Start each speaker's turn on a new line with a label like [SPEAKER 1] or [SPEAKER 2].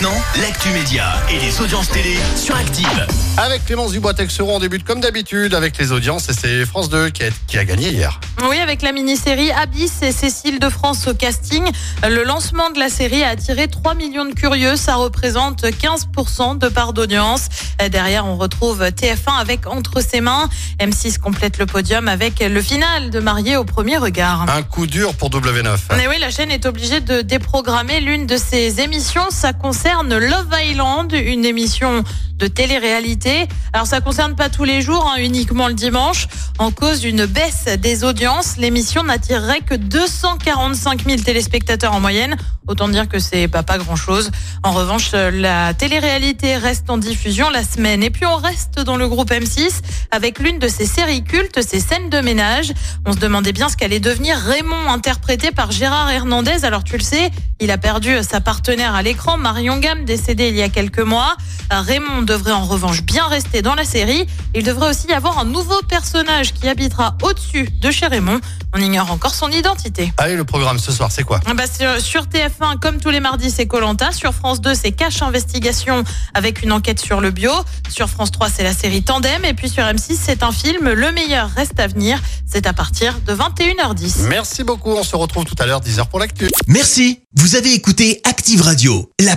[SPEAKER 1] Maintenant, l'actu média et les audiences télé sur Active.
[SPEAKER 2] Avec Clémence Dubois-Texeron, on débute comme d'habitude avec les audiences et c'est France 2 qui a, qui a gagné hier.
[SPEAKER 3] Oui, avec la mini-série Abyss et Cécile de France au casting, le lancement de la série a attiré 3 millions de curieux. Ça représente 15% de part d'audience. Derrière, on retrouve TF1 avec Entre ses mains. M6 complète le podium avec le final de Marié au premier regard.
[SPEAKER 2] Un coup dur pour W9.
[SPEAKER 3] Mais oui, la chaîne est obligée de déprogrammer l'une de ses émissions. Ça concerne Love Island, une émission de télé-réalité. Alors ça concerne pas tous les jours, hein, uniquement le dimanche. En cause d'une baisse des audiences, l'émission n'attirerait que 245 000 téléspectateurs en moyenne. Autant dire que c'est pas, pas grand chose. En revanche, la télé-réalité reste en diffusion la semaine. Et puis on reste dans le groupe M6 avec l'une de ses séries cultes, ses scènes de ménage. On se demandait bien ce qu'allait devenir Raymond, interprété par Gérard Hernandez. Alors tu le sais, il a perdu sa partenaire à l'écran, Marion Gamme, décédée il y a quelques mois. Raymond devrait en revanche bien rester dans la série. Il devrait aussi y avoir un nouveau personnage qui habitera au-dessus de chez Raymond. On ignore encore son identité.
[SPEAKER 2] Allez, le programme ce soir, c'est quoi
[SPEAKER 3] bah, sur, sur, TF1, comme tous les mardis, c'est Colanta. Sur France 2, c'est Cache Investigation avec une enquête sur le bio. Sur France 3, c'est la série Tandem. Et puis sur M6, c'est un film Le meilleur reste à venir. C'est à partir de 21h10.
[SPEAKER 2] Merci beaucoup. On se retrouve tout à l'heure, 10h pour l'actu.
[SPEAKER 1] Merci. Vous avez écouté Active Radio, la